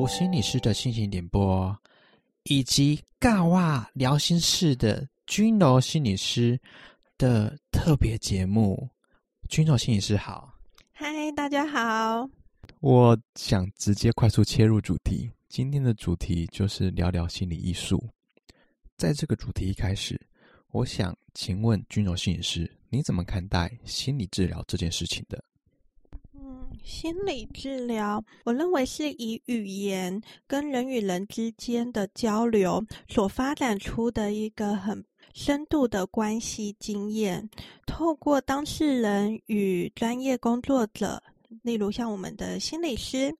吴心理师的心情点播，以及尬哇聊心事的君柔心理师的特别节目。君柔心理师好，嗨，大家好。我想直接快速切入主题，今天的主题就是聊聊心理艺术。在这个主题一开始，我想请问君柔心理师，你怎么看待心理治疗这件事情的？心理治疗，我认为是以语言跟人与人之间的交流所发展出的一个很深度的关系经验，透过当事人与专业工作者，例如像我们的心理师，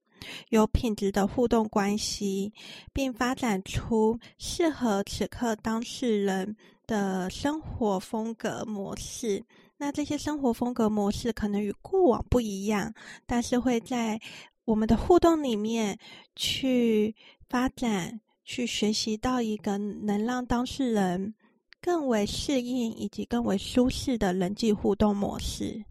有品质的互动关系，并发展出适合此刻当事人的生活风格模式。那这些生活风格模式可能与过往不一样，但是会在我们的互动里面去发展、去学习到一个能让当事人更为适应以及更为舒适的人际互动模式。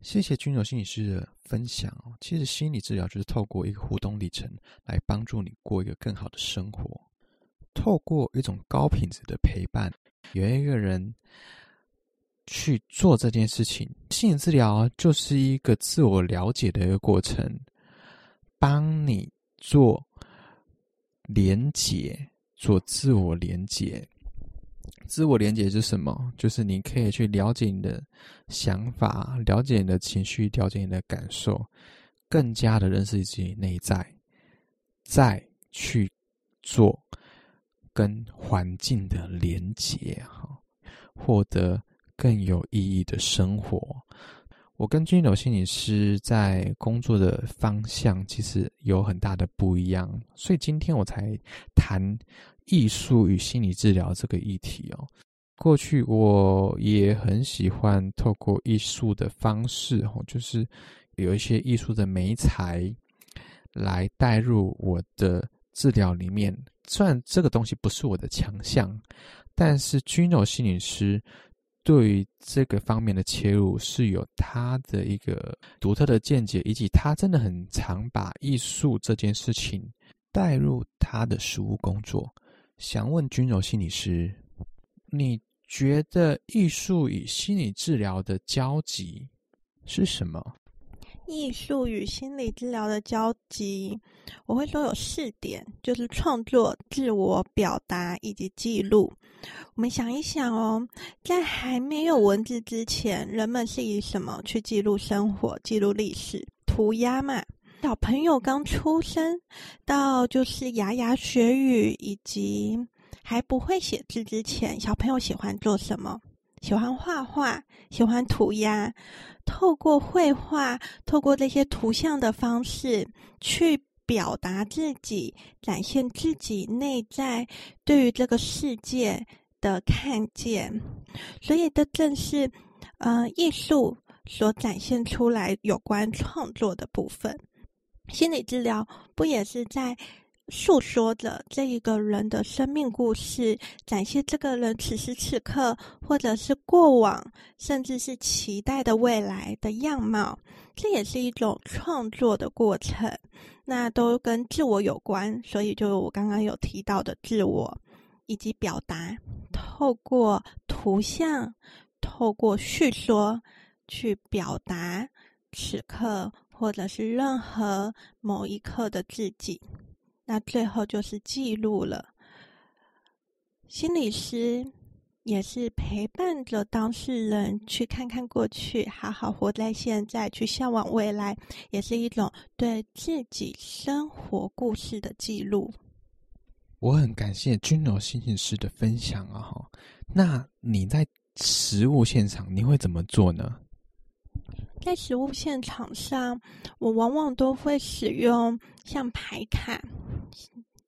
谢谢君友心理师的分享。其实心理治疗就是透过一个互动历程来帮助你过一个更好的生活，透过一种高品质的陪伴，有一个人。去做这件事情，心理治疗就是一个自我了解的一个过程，帮你做连结，做自我连结。自我连结是什么？就是你可以去了解你的想法，了解你的情绪，了解你的感受，更加的认识自己内在，再去做跟环境的连结，哈，获得。更有意义的生活。我跟君柔心理师在工作的方向其实有很大的不一样，所以今天我才谈艺术与心理治疗这个议题哦。过去我也很喜欢透过艺术的方式，哦，就是有一些艺术的媒材来带入我的治疗里面。虽然这个东西不是我的强项，但是君柔心理师。对于这个方面的切入是有他的一个独特的见解，以及他真的很常把艺术这件事情带入他的实务工作。想问君柔心理师，你觉得艺术与心理治疗的交集是什么？艺术与心理治疗的交集，我会说有四点，就是创作、自我表达以及记录。我们想一想哦，在还没有文字之前，人们是以什么去记录生活、记录历史？涂鸦嘛。小朋友刚出生到就是牙牙学语以及还不会写字之前，小朋友喜欢做什么？喜欢画画，喜欢涂鸦。透过绘画，透过这些图像的方式去表达自己，展现自己内在对于这个世界的看见。所以，这正是呃艺术所展现出来有关创作的部分。心理治疗不也是在诉说着这一个人的生命故事，展现这个人此时此刻，或者是过往，甚至是期待的未来的样貌，这也是一种创作的过程。那都跟自我有关，所以就我刚刚有提到的自我，以及表达，透过图像，透过叙说去表达此刻，或者是任何某一刻的自己。那最后就是记录了。心理师也是陪伴着当事人去看看过去，好好活在现在，去向往未来，也是一种对自己生活故事的记录。我很感谢君柔心理师的分享啊！哈，那你在实务现场你会怎么做呢？在实务现场上，我往往都会使用像牌卡。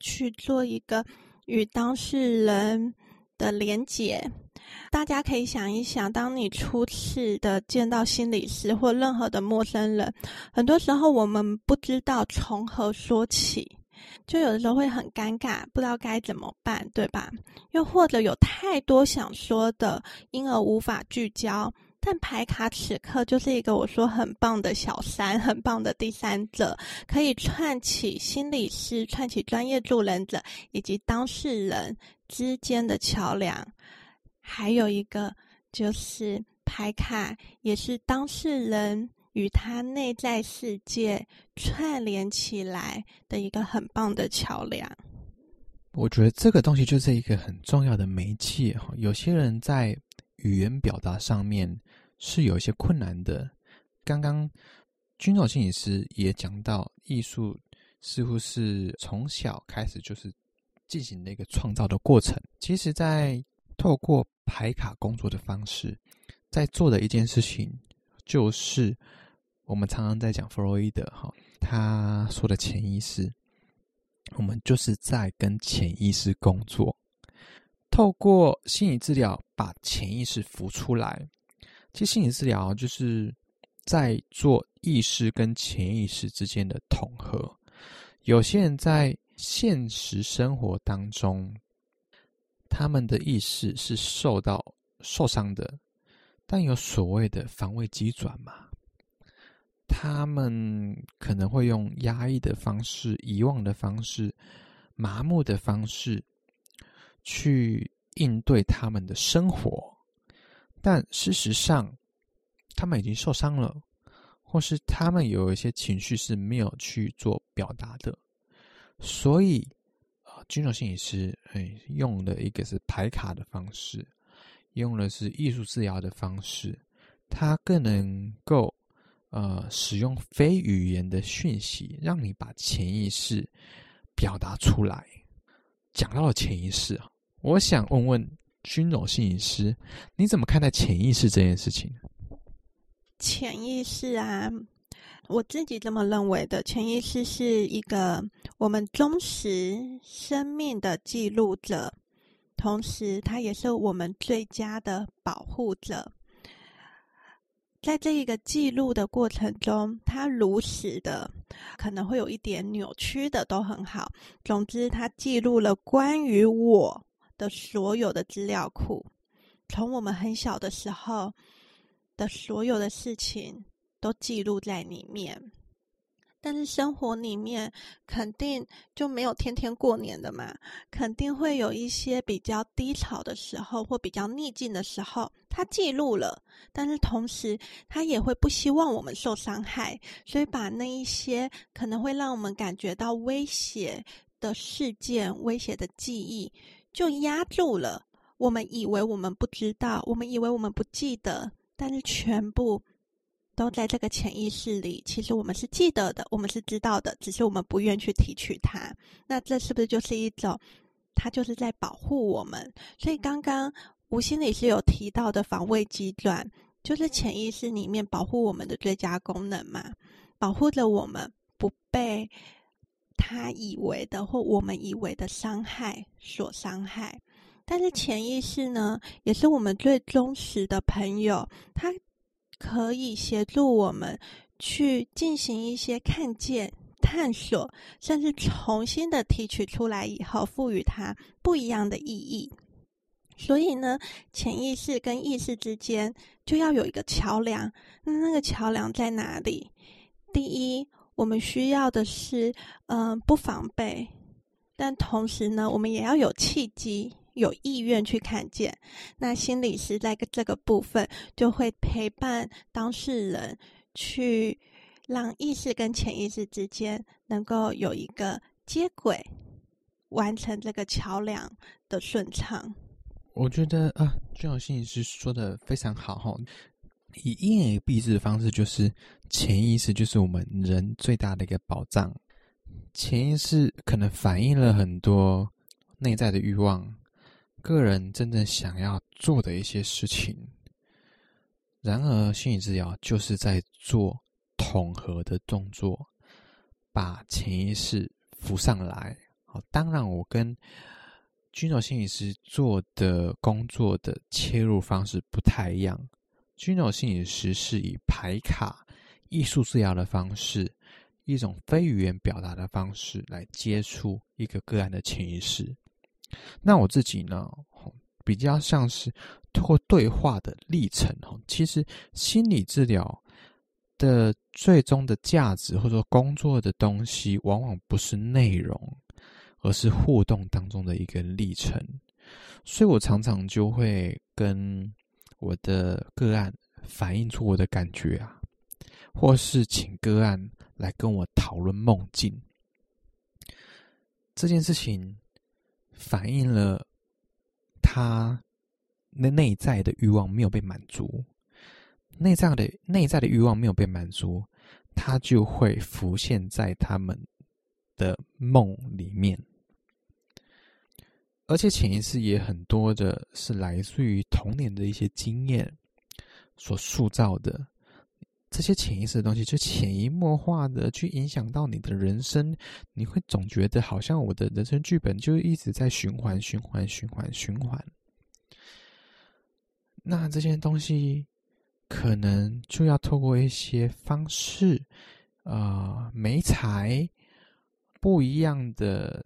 去做一个与当事人的连结。大家可以想一想，当你初次的见到心理师或任何的陌生人，很多时候我们不知道从何说起，就有的时候会很尴尬，不知道该怎么办，对吧？又或者有太多想说的，因而无法聚焦，但牌卡此刻就是一个我说很棒的小三，很棒的第三者，可以串起心理师、串起专业助人者以及当事人之间的桥梁。还有一个就是牌卡，也是当事人与他内在世界串联起来的一个很棒的桥梁。我觉得这个东西就是一个很重要的媒介哈。有些人在语言表达上面是有一些困难的。刚刚君总心理师也讲到，艺术似乎是从小开始就是进行的一个创造的过程。其实，在透过牌卡工作的方式，在做的一件事情，就是我们常常在讲弗洛伊德哈，他说的潜意识。我们就是在跟潜意识工作，透过心理治疗把潜意识浮出来。其实心理治疗就是在做意识跟潜意识之间的统合。有些人在现实生活当中，他们的意识是受到受伤的，但有所谓的防卫机转嘛。他们可能会用压抑的方式、遗忘的方式、麻木的方式去应对他们的生活，但事实上，他们已经受伤了，或是他们有一些情绪是没有去做表达的，所以，啊，君柔心理师哎，用的一个是排卡的方式，用的是艺术治疗的方式，它更能够。呃，使用非语言的讯息，让你把潜意识表达出来。讲到了潜意识啊，我想问问军种心理师，你怎么看待潜意识这件事情？潜意识啊，我自己这么认为的。潜意识是一个我们忠实生命的记录者，同时它也是我们最佳的保护者。在这一个记录的过程中，它如实的，可能会有一点扭曲的，都很好。总之，它记录了关于我的所有的资料库，从我们很小的时候的所有的事情都记录在里面。但是生活里面肯定就没有天天过年的嘛，肯定会有一些比较低潮的时候或比较逆境的时候，他记录了，但是同时他也会不希望我们受伤害，所以把那一些可能会让我们感觉到威胁的事件、威胁的记忆就压住了。我们以为我们不知道，我们以为我们不记得，但是全部。都在这个潜意识里，其实我们是记得的，我们是知道的，只是我们不愿去提取它。那这是不是就是一种，它就是在保护我们？所以刚刚吴心理师有提到的防卫机转，就是潜意识里面保护我们的最佳功能嘛，保护着我们不被他以为的或我们以为的伤害所伤害。但是潜意识呢，也是我们最忠实的朋友，他。可以协助我们去进行一些看见、探索，甚至重新的提取出来以后，赋予它不一样的意义。所以呢，潜意识跟意识之间就要有一个桥梁。那那个桥梁在哪里？第一，我们需要的是，嗯、不防备，但同时呢，我们也要有契机。有意愿去看见，那心理师在这个部分就会陪伴当事人，去让意识跟潜意识之间能够有一个接轨，完成这个桥梁的顺畅。我觉得啊，君柔心理师说的非常好哈，以一言以蔽之的方式，就是潜意识就是我们人最大的一个宝藏，潜意识可能反映了很多内在的欲望。个人真正想要做的一些事情，然而心理治疗就是在做统合的动作，把潜意识浮上来。好，当然我跟君柔心理师做的工作的切入方式不太一样。君柔心理师是以排卡艺术治疗的方式，一种非语言表达的方式来接触一个个案的潜意识。那我自己呢，比较像是透过对话的历程。其实心理治疗的最终的价值，或者说工作的东西，往往不是内容，而是互动当中的一个历程。所以我常常就会跟我的个案反映出我的感觉啊，或是请个案来跟我讨论梦境。这件事情反映了他那内在的欲望没有被满足，内在的内在的欲望没有被满足，他就会浮现在他们的梦里面，而且潜意识也很多的是来自于童年的一些经验所塑造的。这些潜意识的东西，就潜移默化的去影响到你的人生，你会总觉得好像我的人生剧本就一直在循环、循环、循环、循环。那这些东西可能就要透过一些方式，啊、呃，媒材不一样的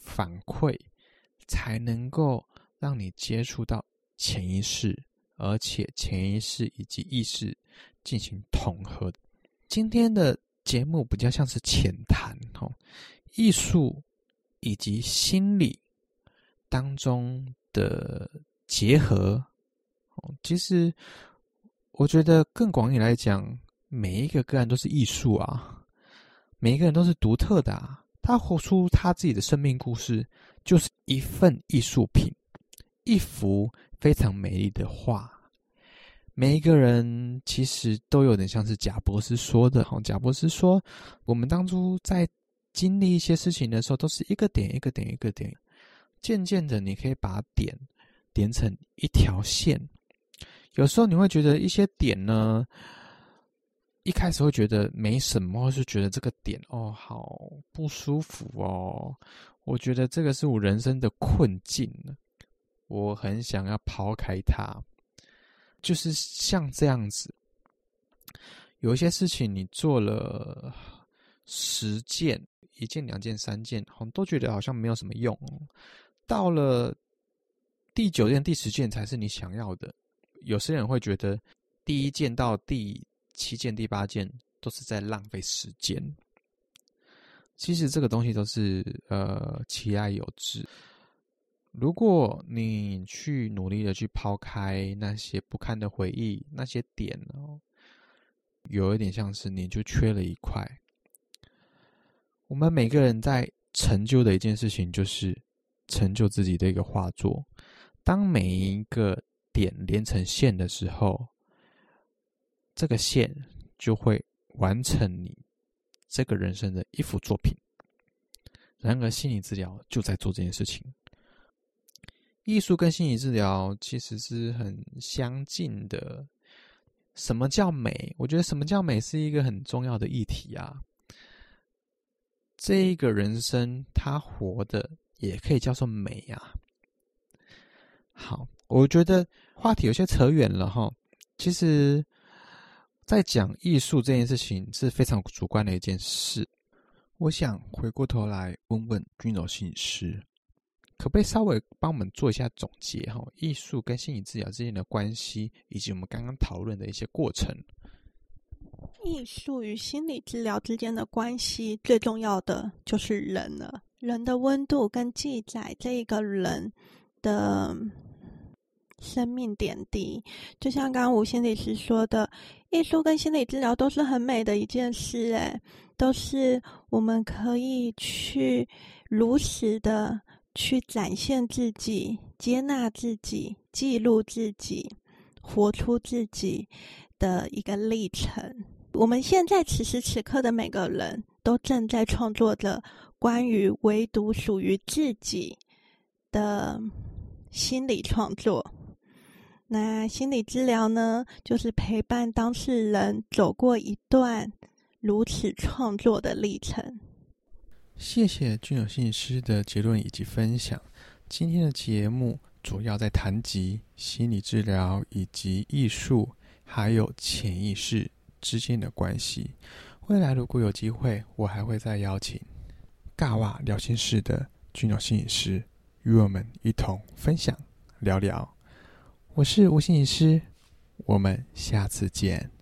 反馈，才能够让你接触到潜意识，而且潜意识以及意识。进行统合。今天的节目比较像是浅谈哦，艺术以及心理当中的结合。哦，其实我觉得更广义来讲，每一个个案都是艺术啊，每一个人都是独特的啊。他活出他自己的生命故事，就是一份艺术品，一幅非常美丽的画。每一个人其实都有点像是贾博士说的，哈，贾博士说，我们当初在经历一些事情的时候，都是一个点一个点一个点，渐渐的，你可以把点点成一条线。有时候你会觉得一些点呢，一开始会觉得没什么，或是觉得这个点哦，好不舒服哦，我觉得这个是我人生的困境，我很想要抛开它。就是像这样子，有一些事情你做了十件、一件、两件、三件，好像都觉得好像没有什么用。到了第九件、第十件才是你想要的。有些人会觉得第一件到第七件、第八件都是在浪费时间。其实这个东西都是呃，其爱有之。如果你去努力的去抛开那些不堪的回忆，那些点哦，有一点像是你就缺了一块。我们每个人在成就的一件事情，就是成就自己的一个画作。当每一个点连成线的时候，这个线就会完成你这个人生的一幅作品。然而，心理治疗就在做这件事情。艺术跟心理治疗其实是很相近的。什么叫美？我觉得什么叫美是一个很重要的议题啊。这一个人生他活的也可以叫做美啊。好，我觉得话题有些扯远了哈。其实，在讲艺术这件事情是非常主观的一件事。我想回过头来问问君柔心理师。可不可以稍微帮我们做一下总结哈？艺术跟心理治疗之间的关系，以及我们刚刚讨论的一些过程。艺术与心理治疗之间的关系，最重要的就是人了。人的温度跟记载这一个人的生命点滴，就像刚刚吴心理师说的，艺术跟心理治疗都是很美的一件事，诶，都是我们可以去如实的。去展现自己，接纳自己，记录自己，活出自己的一个历程。我们现在此时此刻的每个人都正在创作着关于唯独属于自己的心理创作。那心理治疗呢，就是陪伴当事人走过一段如此创作的历程。谢谢君柔心理师的结论以及分享。今天的节目主要在谈及心理治疗以及艺术，还有潜意识之间的关系。未来如果有机会，我还会再邀请尬娃疗心室的君柔心理师与我们一同分享聊聊。我是吴心理师，我们下次见。